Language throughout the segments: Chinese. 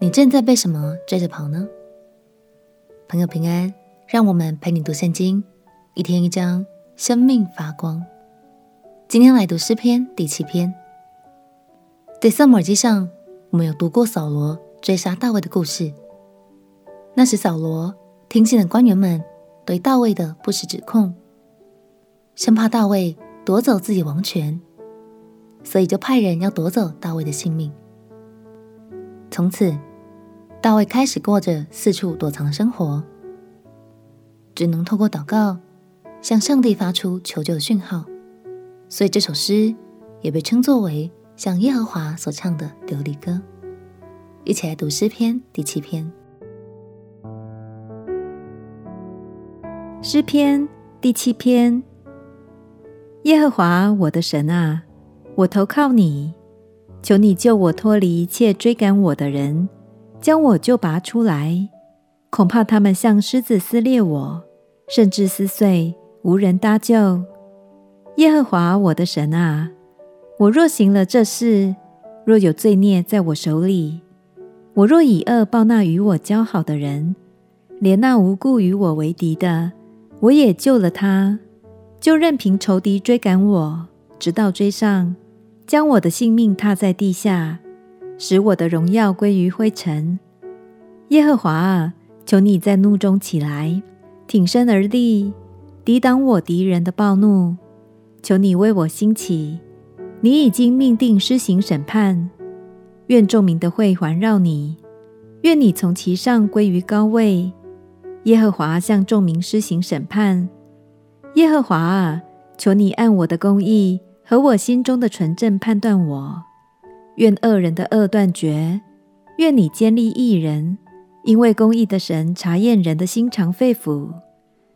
你正在被什么追着跑呢？朋友平安，让我们陪你读圣经，一天一章，生命发光。今天来读诗篇第七篇。在撒母耳记上，我们有读过扫罗追杀大卫的故事。那时扫罗听信了官员们对大卫的不实指控，生怕大卫夺走自己王权，所以就派人要夺走大卫的性命。从此，大卫开始过着四处躲藏的生活，只能透过祷告向上帝发出求救的讯号。所以这首诗也被称作为向耶和华所唱的流离歌。一起来读诗篇第七篇。诗篇第七篇：耶和华我的神啊，我投靠你，求你救我脱离一切追赶我的人。将我救拔出来，恐怕他们像狮子撕裂我，甚至撕碎，无人搭救。耶和华我的神啊，我若行了这事，若有罪孽在我手里，我若以恶报那与我交好的人，连那无故与我为敌的，我也救了他，就任凭仇敌追赶我，直到追上，将我的性命踏在地下。使我的荣耀归于灰尘。耶和华啊，求你在怒中起来，挺身而立，抵挡我敌人的暴怒。求你为我兴起，你已经命定施行审判。愿众民的会环绕你，愿你从其上归于高位。耶和华向众民施行审判。耶和华啊，求你按我的公义和我心中的纯正判断我。愿恶人的恶断绝，愿你坚立义人，因为公义的神查验人的心肠肺腑。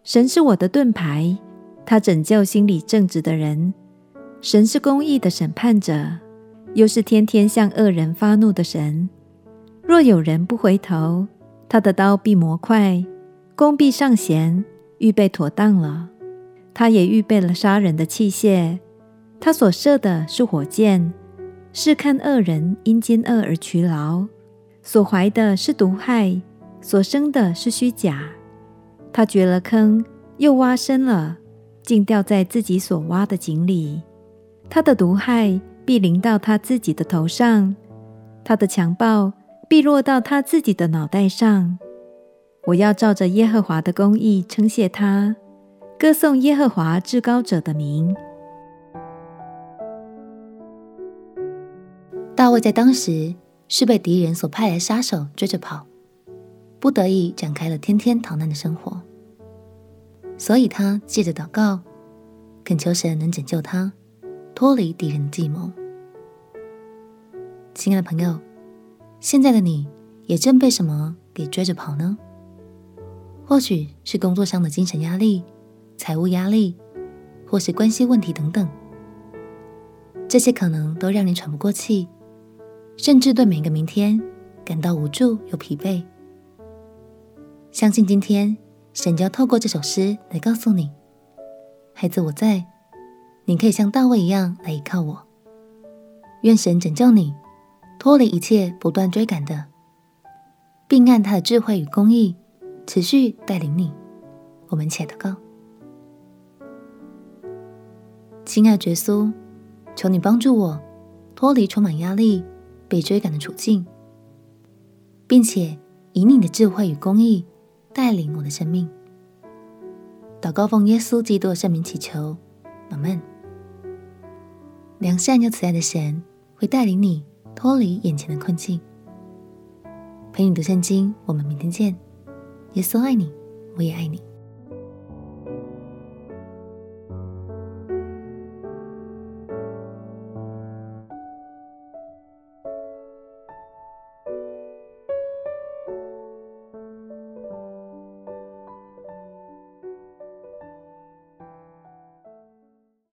神是我的盾牌，他拯救心里正直的人。神是公义的审判者，又是天天向恶人发怒的神。若有人不回头，他的刀必磨快，弓必上弦，预备妥当了。他也预备了杀人的器械，他所射的是火箭。试看恶人因奸恶而劬劳，所怀的是毒害，所生的是虚假。他掘了坑，又挖深了，竟掉在自己所挖的井里。他的毒害必临到他自己的头上，他的强暴必落到他自己的脑袋上。我要照着耶和华的公义称谢他，歌颂耶和华至高者的名。大卫在当时是被敌人所派来杀手追着跑，不得已展开了天天逃难的生活，所以他借着祷告，恳求神能拯救他，脱离敌人的计谋。亲爱的朋友，现在的你也正被什么给追着跑呢？或许是工作上的精神压力、财务压力，或是关系问题等等，这些可能都让你喘不过气。甚至对每个明天感到无助又疲惫。相信今天神就要透过这首诗来告诉你：“孩子，我在，你可以像大卫一样来依靠我。愿神拯救你，脱离一切不断追赶的，并按他的智慧与公义持续带领你。”我们且祷告：亲爱的耶稣，求你帮助我脱离充满压力。被追赶的处境，并且以你的智慧与公义带领我的生命。祷告奉耶稣基督的圣名祈求，阿门。良善又慈爱的神会带领你脱离眼前的困境。陪你读圣经，我们明天见。耶稣爱你，我也爱你。